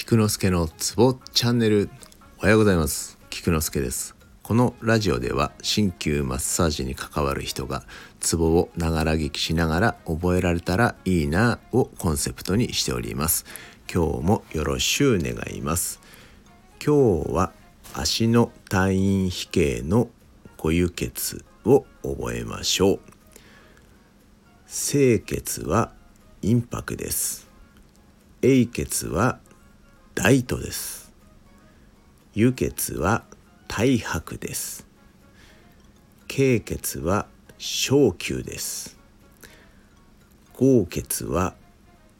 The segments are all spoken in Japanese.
菊之助のツボチャンネル。おはようございます。菊之助です。このラジオでは鍼灸マッサージに関わる人がツボをながら聞きしながら覚えられたらいいなをコンセプトにしております。今日もよろしゅう願います。今日は足の退院比形のご輸血を覚えましょう。清血は陰白です。英血は大都です。輸血は大白です。経血は小球です。合血は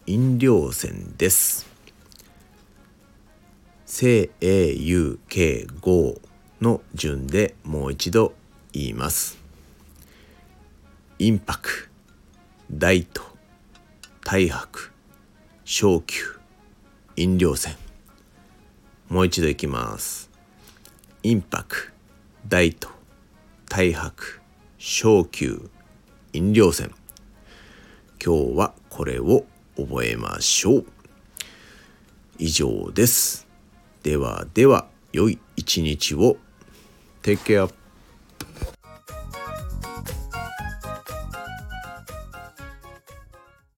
飲料線です。正英雄経合の順でもう一度言います。陰白大都大白小球。飲料線もう一度いきます。陰白大都大白小球飲料線今日はこれを覚えましょう。以上です。ではでは良い一日を。Take care